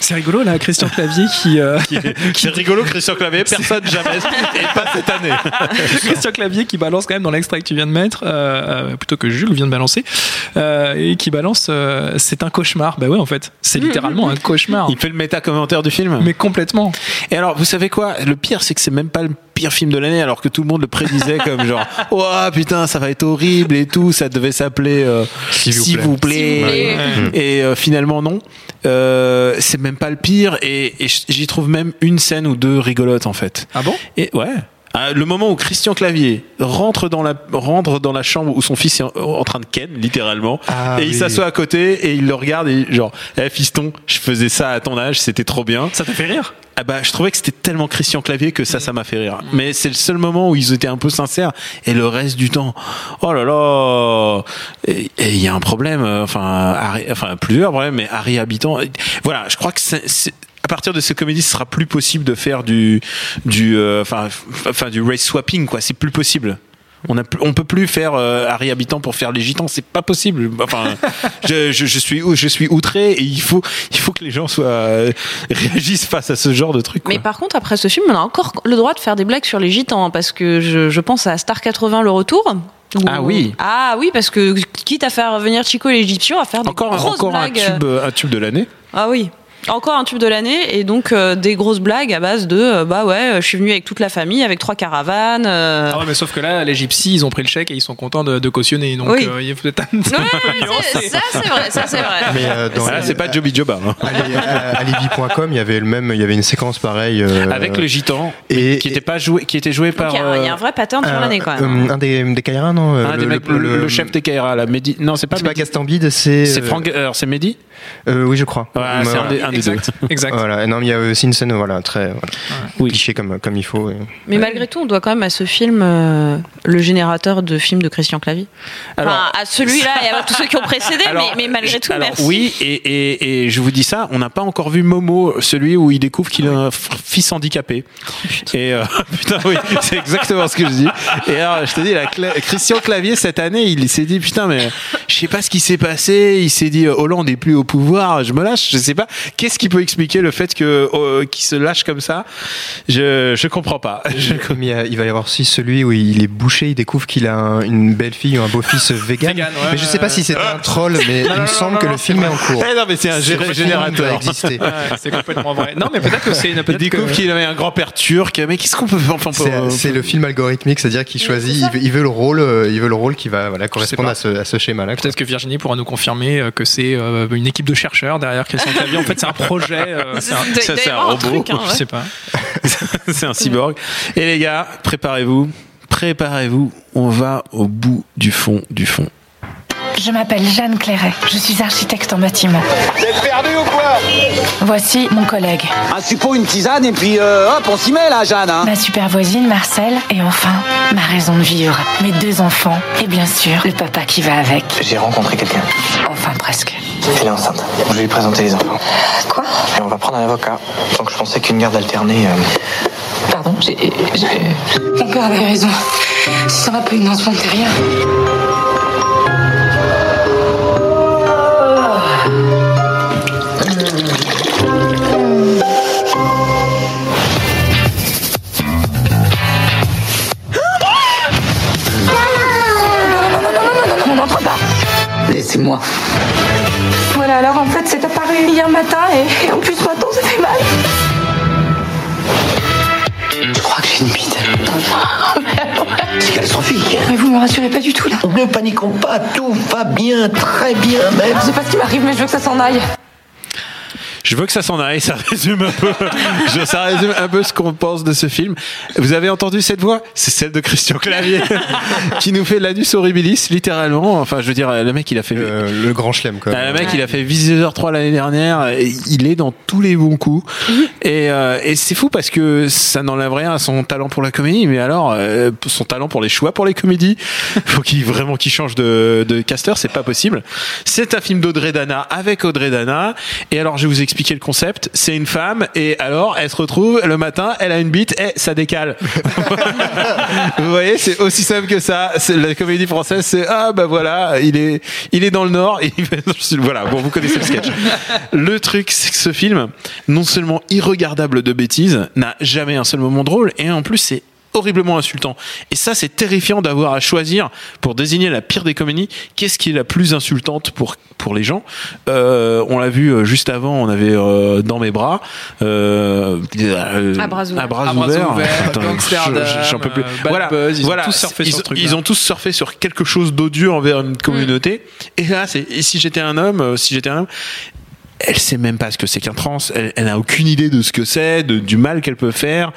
C'est rigolo là, Christian Clavier qui. euh, *laughs* C'est rigolo, Christian Clavier, *laughs* personne jamais, et pas cette année. *laughs* Christian Clavier qui balance quand même dans l'extrait que tu viens de mettre, euh, euh, plutôt que Jules vient de balancer, euh, et qui balance euh, c'est un cauchemar. Bah ouais, en fait, c'est littéralement un cauchemar. Il fait le méta-commentaire du film. Mais complètement. Et alors, vous savez quoi? Le pire, c'est que c'est même pas le pire film de l'année, alors que tout le monde le prédisait comme genre, *laughs* oh putain, ça va être horrible et tout, ça devait s'appeler euh, S'il vous S'il plaît. vous plaît. S'il vous plaît. Ouais. Et euh, finalement, non. Euh, c'est même pas le pire, et, et j'y trouve même une scène ou deux rigolotes en fait. Ah bon? Et ouais. Ah, Le moment où Christian Clavier rentre dans la rentre dans la chambre où son fils est en, en train de ken littéralement Ah et il s'assoit à côté et il le regarde et genre eh fiston je faisais ça à ton âge c'était trop bien Ça t'a fait rire? Ah bah, je trouvais que c'était tellement Christian Clavier que ça, ça m'a fait rire. Mais c'est le seul moment où ils étaient un peu sincères. Et le reste du temps, oh là là, et il y a un problème. euh, Enfin, Harry- enfin plusieurs problèmes, mais Harry Habitant. Voilà, je crois que c'est. À partir de ces comédies, ce sera plus possible de faire du, du, euh, enfin, enfin, du race swapping, quoi. C'est plus possible. On a, plus- on peut plus faire euh, Harry Habitant pour faire les gitans, c'est pas possible. Enfin, je, je, je suis, je suis outré et il faut, il faut que les gens soient euh, réagissent face à ce genre de truc. quoi. Mais par contre après ce film on a encore le droit de faire des blagues sur les gitans parce que je, je pense à Star 80 le retour. où- Ah oui. Ah oui parce que quitte à faire venir Chico l'Égyptien à faire des encore, grosses encore un blagues. euh, tube, un tube de l'année. Ah oui. Encore un tube de l'année et donc euh, des grosses blagues à base de euh, bah ouais euh, je suis venu avec toute la famille avec trois caravanes. euh. Ah ouais, mais sauf que là, les gypsies, ils ont pris le chèque et ils sont contents de, de cautionner. Donc, Oui. euh, il y a peut-être un. Ouais, ça c'est vrai ça c'est vrai. Mais euh, Voilà, c'est pas Joby Joba. hein. Alibi.com, il y avait le même, il y avait une séquence pareille. euh, Avec le gitan, et qui était pas joué, qui était joué par. il y, a un- il y a un vrai pattern sur l'année quand même. un des, des Kairas, non un des mecs- le, le chef des Kaira, là, Mehdi. Non, c'est pas C'est pas c'est. C'est Franck. Alors, c'est Mehdi euh, oui, je crois. Ouais, c'est un des, deux. Exact. *laughs* Voilà. Non, mais il y a aussi une scène, voilà, très voilà, Oui. cliché comme comme il faut. et- Mais malgré tout, on doit quand même à ce film euh, le générateur de films de Christian Clavier. Enfin, Alors- à celui-là et à tous ceux qui ont précédé, Alors, mais, mais malgré tout, alors, merci. Oui, et, et, et je vous dis ça, on n'a pas encore vu Momo, celui où il découvre qu'il a un fils handicapé. Et euh, *laughs* putain, oui, c'est exactement ce que je dis. Et alors, je te dis, la Cla- Christian Clavier cette année, il s'est dit putain, mais je sais pas ce qui s'est passé. Il s'est dit euh, Hollande est plus au pouvoir, je me lâche, je sais pas. Qu'est- qu'est-ce qui peut expliquer le fait que euh, qu'il se lâche comme ça? Je je comprends pas. *laughs* Je- Comme il, y a- il va y avoir aussi celui où il est bouché, il découvre qu'il a un- une belle fille ou un beau fils vegan. Vegan, ouais, mais je sais pas si c'était un troll, *laughs* mais Non, il non, me non, semble non, que non, le film est en cours. Eh non, mais c'est un générateur. *laughs* Ouais, c'est complètement vrai. Non, mais peut-être que c'est une. Il découvre qu'il avait un grand-père turc. Mais qu'est-ce qu'on peut faire enfin, C'est pour- c'est le film algorithmique, c'est-à-dire qu'il choisit, il veut, il veut le rôle, euh, il veut le rôle qui va voilà, correspondre à ce, à ce schéma-là. Peut-être que Virginie pourra nous confirmer euh, que c'est euh, une équipe de chercheurs derrière Christian Clavier. En fait, un projet. euh, *laughs* c'est un- y c'est un robot. truc, hein, Je sais pas. *laughs* c'est un cyborg. Et les gars, préparez-vous. Préparez-vous. On va au bout du fond du fond. Je m'appelle Jeanne Clairet. Je suis architecte en bâtiment. T'es perdu ou quoi Voici mon collègue, Un suppôt, une tisane et puis euh, hop, on s'y met là, Jeanne. Hein. ma super voisine Marcel, et enfin, ma raison de vivre, mes deux enfants, et bien sûr, le papa qui va avec. J'ai rencontré quelqu'un. Enfin, presque. Elle est enceinte. Je vais lui présenter les enfants. Quoi? Et on va prendre un avocat. Donc je pensais qu'une garde alternée. euh, Pardon, j'ai. Mon père avait raison. Si ça va pas une enfant, pas. Laissez-moi. Voilà, alors en fait, c'est apparu hier matin et, et en plus maintenant, ça fait mal. Je crois que j'ai une bite. *laughs* C'est catastrophique. Mais vous me rassurez pas du tout là. Ne paniquons pas, tout va bien, très bien même. Je sais pas ce qui m'arrive, mais je veux que ça s'en aille. Je veux que ça s'en aille, ça résume un peu, *laughs* je- ça résume un peu ce qu'on pense de ce film. Vous avez entendu cette voix? C'est celle de Christian Clavier, *laughs* qui nous fait l'anus horribilis, littéralement. Enfin, je veux dire, le mec, il a fait. Le, le grand chelem, quoi. Ah, le mec, il a fait Visiteur 3 l'année dernière. et Il est dans tous les bons coups. *laughs* Et, euh, et c'est fou parce que ça n'enlève rien à son talent pour la comédie. Mais alors, euh, son talent pour les choix pour les comédies, faut qu'il vraiment qu'il change de, de caster. C'est pas possible. C'est un film d'Audrey Dana avec Audrey Dana. Et alors, je vais vous expliquer le concept. C'est une femme et alors, elle se retrouve le matin, elle a une bite et ça décale. *laughs* vous voyez, c'est aussi simple que ça. La comédie française, c'est ah bah voilà, il est, il est dans le Nord. Et voilà, bon, vous connaissez le sketch. Le truc, c'est que ce film, non seulement irregardable de bêtises, n'a jamais un seul moment drôle, et en plus c'est horriblement insultant. Et ça, c'est terrifiant d'avoir à choisir pour désigner la pire des comédies. Qu'est-ce qui est la plus insultante pour pour les gens Euh, On l'a vu euh, juste avant. On avait euh, dans mes bras. Euh, euh, À bras ouverts. À bras ouverts. *laughs* j'en peux plus. Bad voilà, Buzz, ils ont tous surfé ils, sur ce truc-là. ils ont tous surfé sur quelque chose d'odieux envers une communauté. Et là, c'est si j'étais un homme, si j'étais un homme, elle sait même pas ce que c'est qu'un trans. Elle, elle a aucune idée de ce que c'est, du mal qu'elle peut faire.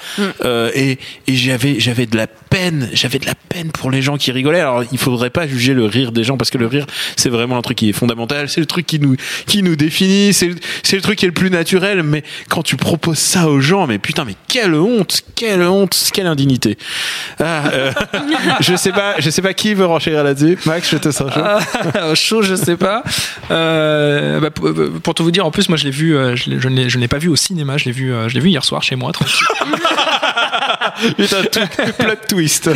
Euh, et et j'avais j'avais de la peine, j'avais de la peine pour les gens qui rigolaient. Alors il faudrait pas juger le rire des gens parce que le rire c'est vraiment un truc qui est fondamental. C'est le truc qui nous qui nous définit. C'est le- c'est le truc qui est le plus naturel. Mais quand tu proposes ça aux gens, mais putain, mais quelle honte, quelle honte, quelle indignité. Ah, euh, *laughs* je sais pas, je sais pas qui veut renchérir là-dessus. Max, je te sens chaud. Ah, chaud, je sais pas. Euh, bah, pour, pour tout vous dire, en plus, moi, je l'ai vu, euh, je l'ai- je ne l'ai- je ne l'ai pas vu au cinéma, je l'ai vu, euh, je l'ai vu hier soir chez moi, tranquille. *laughs* *laughs* Putain, tout- plot twist.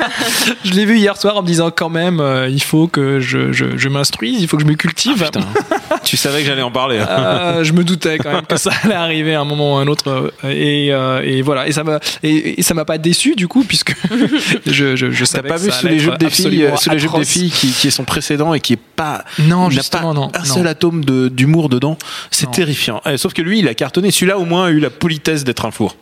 *laughs* je l'ai vu hier soir en me disant quand même, euh, il faut que je, je, je m'instruise, il faut que je me cultive. *laughs* tu savais que j'allais en parler. Euh, je me doutais quand même que ça allait arriver à un moment ou à un autre euh, et, euh, et voilà et ça m'a et, et ça m'a pas déçu du coup puisque je je, je T'as savais pas que vu sous les jupes des filles, sous les jupes des filles qui, qui est son précédent et qui est pas Non, justement, pas non, un non. seul atome de- d'humour dedans. C'est Non. terrifiant. Eh, sauf que lui, il a cartonné. Celui-là, au moins, a eu la politesse d'être un four.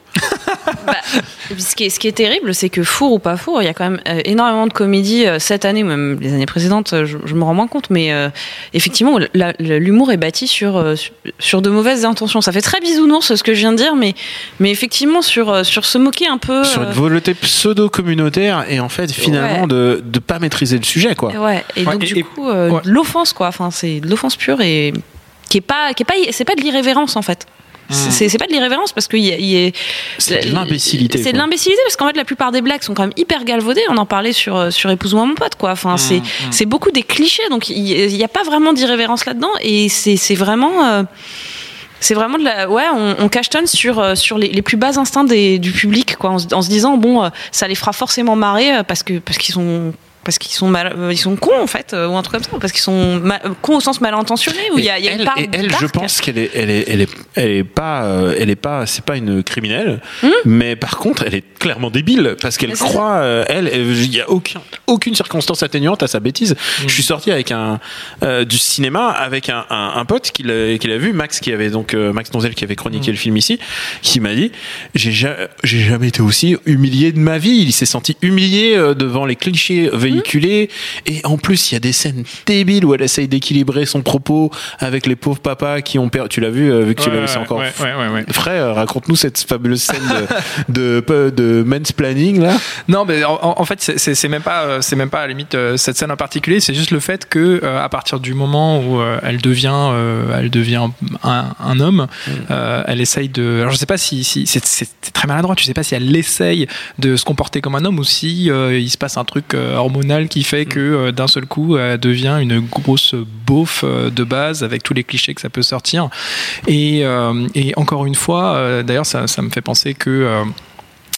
Puis, ce, qui est, ce qui est terrible, c'est que four ou pas four, il y a quand même euh, énormément de comédies euh, cette année, même les années précédentes, euh, je, je me rends moins compte, mais euh, effectivement, l'humour est bâti sur, sur, sur de mauvaises intentions. Ça fait très bisounours ce que je viens de dire, mais, mais effectivement, sur, sur se moquer un peu. Sur une euh, volonté pseudo-communautaire et en fait, finalement, Ouais. de ne pas maîtriser le sujet, quoi. Ouais, et Ouais, donc et- du et- coup, euh, ouais. de l'offense, quoi. Enfin, c'est de l'offense pure et qui est pas, qui est pas, c'est pas de l'irrévérence en fait. C'est c'est pas de l'irrévérence parce qu'il y a, il y a- C'est de l'imbécilité, C'est de l'imbécilité parce qu'en fait la plupart des blagues sont quand même hyper galvaudées. On en parlait sur euh, sur épouse-moi mon pote quoi. Enfin c'est c'est beaucoup des clichés donc il il y a pas vraiment d'irrévérence là-dedans et c'est c'est vraiment euh, c'est vraiment de la ouais on, on cachetonne sur euh, sur les, les plus bas instincts des, du public quoi en, se- en se disant bon ça les fera forcément marrer parce que parce qu'ils sont parce qu'ils sont mal, euh, ils sont cons en fait, euh, ou un truc comme ça, parce qu'ils sont euh, cons au sens mal intentionné, où il y a, y a elle, une part et elle, je pense qu'elle est, elle est, elle est, elle est pas, euh, elle est pas, c'est pas une criminelle, Hmm mais par contre, elle est clairement débile parce qu'elle croit, euh, elle, il y a aucun, aucune circonstance atténuante à sa bêtise. Je suis sorti avec un euh, du cinéma avec un, un, un pote qui l'a, qui l'a vu, Max, qui avait donc euh, Max Donzel qui avait chroniqué le film ici, qui m'a dit, j'ai ja- j'ai jamais été aussi humilié de ma vie. Il s'est senti humilié devant les clichés et en plus il y a des scènes débiles où elle essaye d'équilibrer son propos avec les pauvres papas qui ont perdu. Tu l'as vu, euh, vu que tu Ouais, l'as vu, c'est ouais, encore. ouais, ouais, ouais, ouais. Frère, raconte-nous cette fabuleuse scène de, *laughs* de, de, mansplaining là. Non, mais en, en fait, c'est- même pas, euh, c'est même pas à la limite euh, cette scène en particulier. C'est juste le fait que euh, à partir du moment où euh, elle devient, euh, elle devient un, un homme, euh, elle essaye de. Alors je sais pas si, si c'est très maladroit. Tu sais pas si elle essaye de se comporter comme un homme ou si euh, il se passe un truc euh, hormonal qui fait que euh, d'un seul coup, elle devient une grosse beauf euh, de base avec tous les clichés que ça peut sortir. Et, euh, et encore une fois, d'ailleurs, ça, ça me fait penser que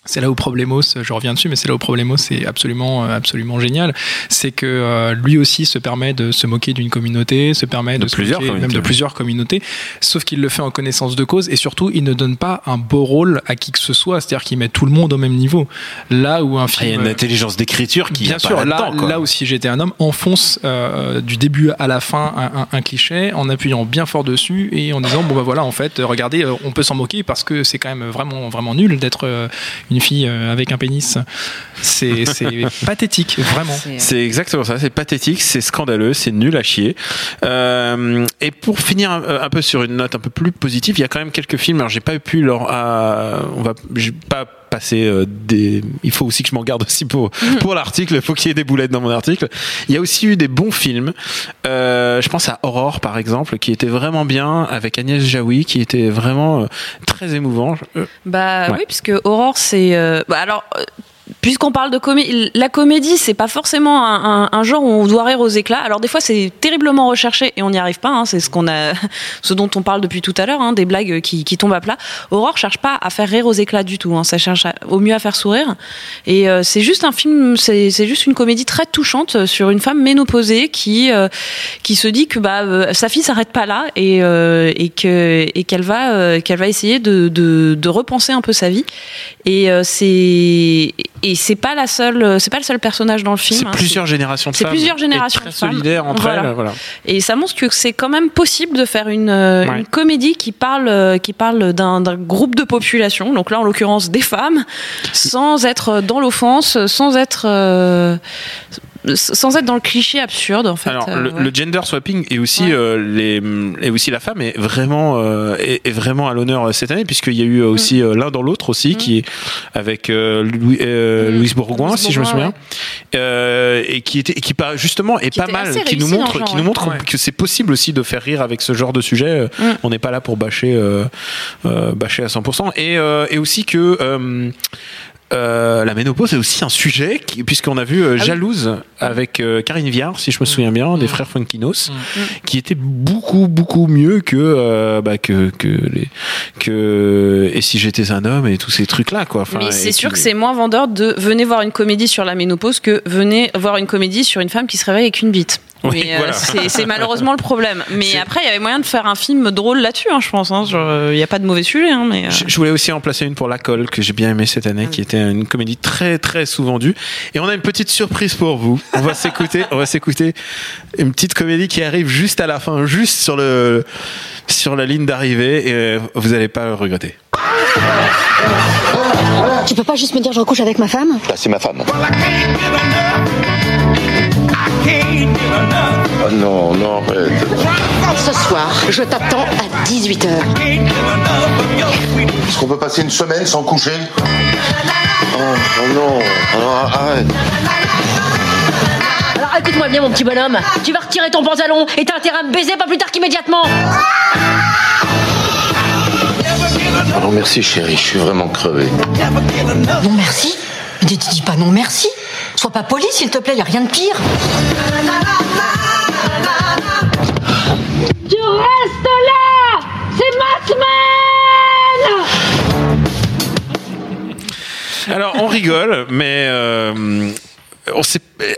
c'est là où Problemos, je reviens dessus, mais c'est là où Problemos est absolument, euh, absolument génial. C'est que euh, lui aussi se permet de se moquer d'une communauté, se permet de, De se plusieurs moquer même de plusieurs communautés, sauf qu'il le fait en connaissance de cause et surtout il ne donne pas un beau rôle à qui que ce soit, c'est-à-dire qu'il met tout le monde au même niveau. Là où un Il y a film. une intelligence d'écriture qui Bien pas sûr, là, quoi. là où si j'étais un homme, enfonce euh, du début à la fin un, un- un cliché en appuyant bien fort dessus et en disant bon bah voilà en fait regardez euh, on peut s'en moquer parce que c'est quand même vraiment vraiment nul d'être euh, une fille euh, avec un pénis. C'est c'est *laughs* pathétique vraiment. C'est exactement ça, c'est pathétique, c'est scandaleux, c'est nul à chier. Euh, et pour finir un, un peu sur une note un peu plus positive, il y a quand même quelques films. Alors j'ai pas pu leur, on va, pas passer euh, des. Il faut aussi que je m'en garde aussi pour pour l'article. Il faut qu'il y ait des boulettes dans mon article. Il y a aussi eu des bons films. Euh, je pense à Aurore par exemple, qui était vraiment bien avec Agnès Jaoui, qui était vraiment euh, très émouvant. Bah Ouais. oui, puisque Aurore, c'est. bah alors. Euh, Puisqu'on parle de comédie, la comédie, c'est pas forcément un, genre où on doit rire aux éclats. Alors des fois, c'est terriblement recherché et on n'y arrive pas. hein. C'est ce qu'on a, *laughs* ce dont on parle depuis tout à l'heure, hein, des blagues qui, tombent à plat. Aurore cherche pas à faire rire aux éclats du tout. hein. Ça cherche au mieux à faire sourire. Et euh, c'est juste un film, c'est juste une comédie très touchante sur une femme ménopausée qui euh, qui se dit que bah euh, sa fille s'arrête pas là et euh, que qu'elle va euh, qu'elle va essayer de, de repenser un peu sa vie. Et euh, c'est et c'est pas la seule, c'est pas le seul personnage dans le film. C'est hein. plusieurs générations de C'est femmes. plusieurs et générations très de femmes. solidaires entre Voilà. elles. Voilà. Et ça montre que c'est quand même possible de faire une, euh, Ouais. une comédie qui parle, euh, qui parle d'un d'un groupe de population, donc là en l'occurrence des femmes, sans être dans l'offense, sans être, euh, sans être dans le cliché absurde en fait. Alors, Euh, le, ouais. le gender swapping et aussi euh, les et aussi la femme est vraiment euh, est, est vraiment à l'honneur cette année puisqu'il y a eu aussi euh, l'un dans l'autre aussi qui est avec Louis, euh, Louise Bourgoin si je me souviens. et qui était et qui pas justement est pas mal qui nous montre qui nous montre que c'est possible aussi de faire rire avec ce genre de sujet Mm. on n'est pas là pour bâcher bâcher à 100% et et aussi que euh, la ménopause est aussi un sujet qui- puisqu'on a vu euh, Ah oui. Jalouse avec euh, Karine Viard, si je me souviens bien, Mm. des frères Funkinos, qui était beaucoup beaucoup mieux que euh, bah, que que les que et si j'étais un homme et tous ces trucs là quoi. Enfin, Mais c'est sûr que c'est moins vendeur de venez voir une comédie sur la ménopause que venez voir une comédie sur une femme qui se réveille avec une bite. Oui, Mais, euh, voilà. c'est malheureusement le problème. Mais après, il y avait moyen de faire un film drôle là-dessus, hein, je pense. hein. Genre, Il n'y a pas de mauvais sujet. Hein, mais, euh, Je, je voulais aussi en placer une pour La Colle que j'ai bien aimé cette année, qui était une comédie très très sous-vendue. Et on a une petite surprise pour vous. On va s'écouter, on va s'écouter une petite comédie qui arrive juste à la fin, juste sur le sur la ligne d'arrivée, et euh, vous allez pas le regretter. Tu peux pas juste me dire je recouche avec ma femme? Là, c'est ma femme. Non, non, arrête. Ce soir, je t'attends à 18h. Est-ce qu'on peut passer une semaine sans coucher? Oh, oh non, alors arrête. Alors écoute-moi bien, mon petit bonhomme. Tu vas retirer ton pantalon et t'as intérêt à me baiser pas plus tard qu'immédiatement. Oh non, merci chérie, je suis vraiment crevé. Non merci dis- dis pas non merci. Sois pas poli s'il te plaît, y a rien de pire. Tu restes là C'est ma semaine Alors on rigole, mais euh, on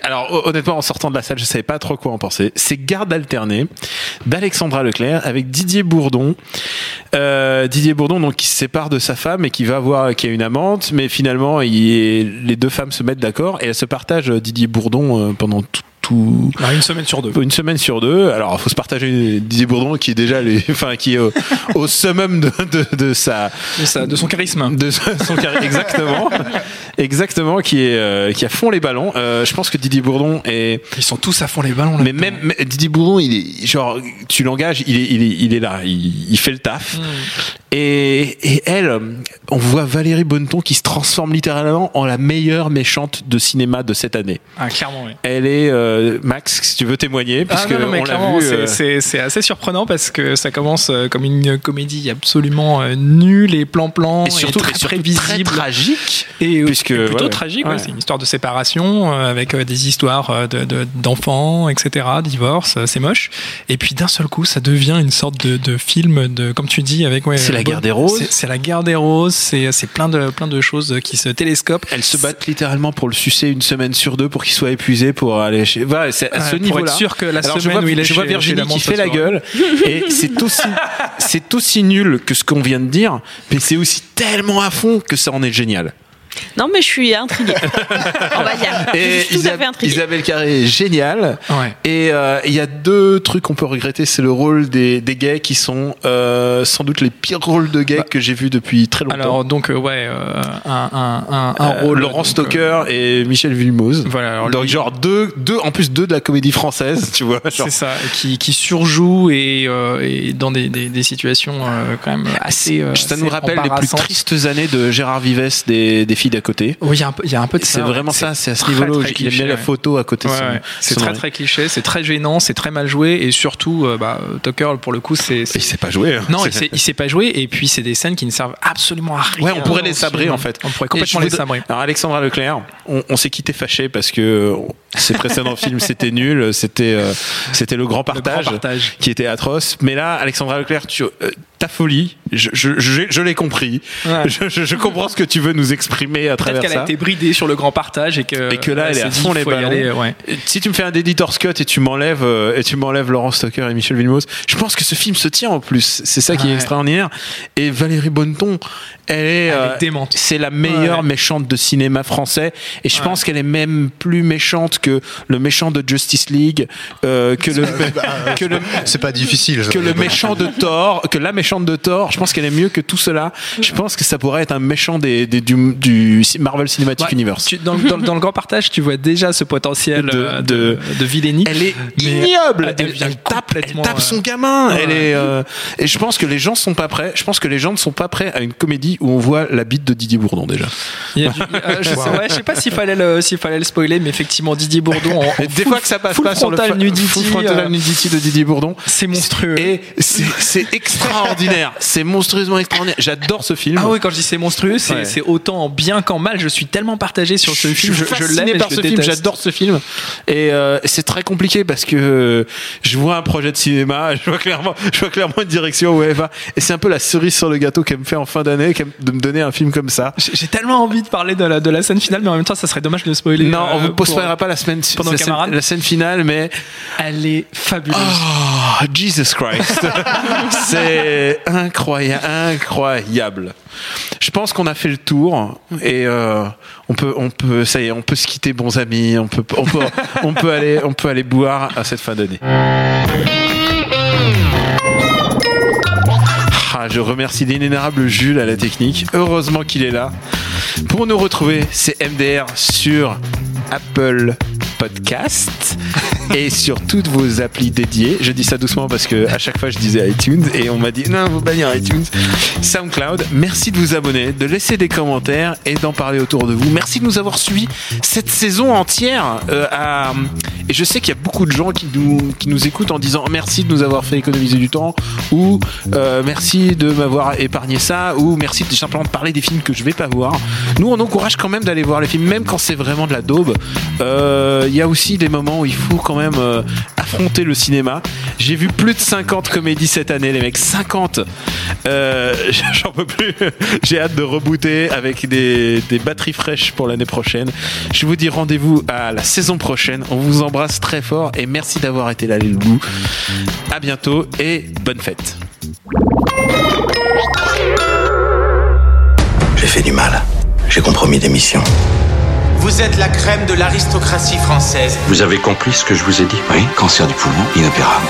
alors honnêtement, en sortant de la salle, je savais pas trop quoi en penser. C'est Garde alternée d'Alexandra Leclerc avec Didier Bourdon. Euh, Didier Bourdon, donc, qui se sépare de sa femme et qui va voir qu'il y a une amante, mais finalement, les deux femmes se mettent d'accord et elles se partagent euh, Didier Bourdon pendant tout. Tout- Bah, une semaine sur deux. une semaine sur deux. Alors, il faut se partager Didier Bourdon qui est déjà les, *laughs* enfin, qui est au, au summum de, de, de sa, De, sa- de son charisme. de son carré exactement *laughs* exactement qui est euh, qui a fond les ballons euh, je pense que Didier Bourdon est Ils sont tous à fond les ballons. là. mais même mais Didier Bourdon il est genre tu l'engages il est, il est il est là il, il fait le taf et, et elle on voit Valérie Bonneton qui se transforme littéralement en la meilleure méchante de cinéma de cette année Ah, clairement, oui. elle est euh, Max si tu veux témoigner Ah, puisque non, non, mais on l'a clairement, vu c'est- euh, c'est c'est assez surprenant parce que ça commence comme une comédie absolument nulle et plan-plan et surtout, très et surtout prévisible très tragique et puisque, plutôt tragique. ouais. Ouais. C'est une histoire de séparation euh, avec euh, des histoires euh, de- de- d'enfants, etc., divorce, euh, c'est moche. Et puis d'un seul coup, ça devient une sorte de, de film de, comme tu dis, avec ouais. C'est la guerre des roses. C'est la guerre des roses. C'est c'est plein de plein de choses qui se télescopent. Elles se battent littéralement pour le sucer une semaine sur deux pour qu'il soit épuisé pour aller chez. Voilà, c'est à Ouais, ce niveau-là. sûr que la Alors, je semaine vois, où il est je vois Virginie qui fait la gueule et c'est aussi c'est aussi nul que ce qu'on vient de dire, mais c'est aussi tellement à fond que ça en est génial. Non, mais je suis intriguée. *laughs* On va dire. Et je suis tout à fait intriguée. Isabelle Carré est géniale. Ouais. Et euh, il y a deux trucs qu'on peut regretter, c'est le rôle des, des gays qui sont euh, sans doute les pires rôles de gays que j'ai vus depuis très longtemps. Bah, Alors donc euh, ouais, euh, un, un, un, un Euh, rôle. Laurent donc, Stoker et Michel Villemose. Voilà, alors Donc lui- genre deux, deux, en plus deux de la comédie française, tu vois. genre. C'est ça, qui, qui surjoue et, euh, et dans des, des, des situations euh, quand même assez. euh, ça assez nous rappelle les plus tristes années de Gérard Vives des, des filles d'à côté. Oui, il y a un peu, il y a un peu de ça. C'est vraiment ça, c'est à ce très, niveau-là il aime bien la photo à côté de Ouais, son- ouais. C'est son très très cliché, c'est très gênant, c'est très mal joué et surtout, euh, bah, Tucker pour le coup, c'est. c'est- Il sait pas jouer. hein. Non, C'est- il sait pas jouer et puis c'est des scènes qui ne servent absolument à rien. Ouais, on pourrait les sabrer en fait. On pourrait complètement les sabrer. Alors Alexandra Leclerc, on, on s'est quitté fâché parce que euh, ses précédents films c'était nul, c'était euh, c'était le grand partage, qui était atroce. Mais là, Alexandra Leclerc, tu, euh, ta folie, je, je, je, je l'ai compris. Ouais. Je, je, je comprends ce que tu veux nous exprimer à Peut-être travers qu'elle ça. a été bridée sur le grand partage et que. et que là, elle est à fond les ballons. aller, ouais. Et Si tu me fais un editor's cut et tu m'enlèves euh, et tu m'enlèves Laurent Stoker et Michel Villemose, je pense que ce film se tient en plus. C'est ça qui est extraordinaire. Et Valérie Bonneton, elle est, euh, c'est la meilleure méchante de cinéma français. Et je pense qu'elle est même plus méchante que le méchant de Justice League, euh, que le que le C'est pas difficile. que le méchant de Thor, que la méchante de Thor, je pense qu'elle est mieux que tout cela. Je pense que ça pourrait être un méchant des, des- du, du Marvel Cinematic Ouais, Universe. tu- dans, dans- dans le grand partage, tu vois déjà ce potentiel De- euh, de- de, de, vilainie. Elle est ignoble. elle Elle, devient elle tape, elle tape son euh, gamin. ouais. Elle est. euh, et je pense que les gens sont pas prêts. Je pense que les gens ne sont pas prêts à une comédie où on voit la bite de Didier Bourdon déjà. Du- euh, je, sais, ouais, je sais pas s'il fallait, le, s'il fallait le spoiler, mais effectivement, Didier Bourdon en, en Et des fois que ça passe pas sur le nudity, full frontal euh, nudity de Didier Bourdon, c'est monstrueux. et c'est extraordinaire. *laughs* C'est monstrueusement extraordinaire. J'adore ce film. Ah oui, quand je dis c'est monstrueux, c'est, Ouais. autant en bien qu'en mal. Je suis tellement partagé sur ce je film. suis Je, l'aime par je ce film. J'adore ce film. Et euh, c'est très compliqué parce que euh, je vois un projet de cinéma, *laughs* je vois clairement, je vois clairement une direction où elle va. Et c'est un peu la cerise sur le gâteau qu'elle me fait en fin d'année, de me donner un film comme ça. J'ai tellement envie de parler de la, de la scène finale, mais en même temps, ça serait dommage de spoiler. Non, on euh, vous pour- postera pas la semaine pendant la scène, camarade. la scène finale, mais Elle est fabuleuse. oh, Jesus Christ, *laughs* c'est incroyable, incroyable. Je pense qu'on a fait le tour et euh, on peut, on peut, ça y est, on peut se quitter, bons amis. On peut, on peut, *laughs* on peut aller, on peut aller boire à cette fin d'année. Ah, je remercie l'inénarrable Jules à la technique. Heureusement qu'il est là. Pour nous retrouver, c'est MDR sur Apple Podcast *laughs* et sur toutes vos applis dédiées. Je dis ça doucement parce que à chaque fois je disais iTunes et on m'a dit non, vous bannir iTunes. SoundCloud. Merci de vous abonner, de laisser des commentaires et d'en parler autour de vous. Merci de nous avoir suivis cette saison entière. euh, à- Et je sais qu'il y a beaucoup de gens qui nous, qui nous écoutent en disant merci de nous avoir fait économiser du temps ou euh, merci de m'avoir épargné ça ou merci de simplement de parler des films que je vais pas voir. Nous, on encourage quand même d'aller voir les films, même quand c'est vraiment de la daube. Euh, il y a aussi des moments où il faut quand même euh, affronter le cinéma. J'ai vu plus de 50 comédies cette année, les mecs. 50 euh, *laughs* J'en peux plus. J'ai hâte de rebooter avec des, batteries fraîches pour l'année prochaine. Je vous dis rendez-vous à la saison prochaine. On vous embrasse très fort et merci d'avoir été là, les loulous. À bientôt et bonne fête. J'ai fait du mal. J'ai compromis des missions. Vous êtes la crème de l'aristocratie française. Vous avez compris ce que je vous ai dit? Oui, cancer du poumon, inopérable.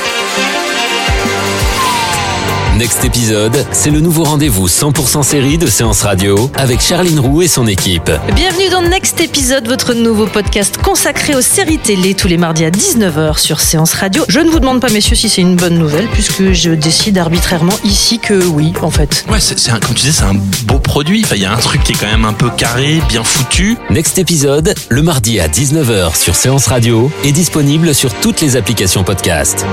Next épisode, c'est le nouveau rendez-vous 100% série de Séance Radio avec Charline Roux et son équipe. Bienvenue dans Next épisode, votre nouveau podcast consacré aux séries télé tous les mardis à 19h sur Séance Radio. Je ne vous demande pas, messieurs, si c'est une bonne nouvelle, puisque je décide arbitrairement ici que oui, en fait. Ouais, c'est, c'est un- comme tu disais, c'est un beau produit. Enfin, il y a un truc qui est quand même un peu carré, bien foutu. Next épisode, le mardi à 19h sur Séance Radio est disponible sur toutes les applications podcast.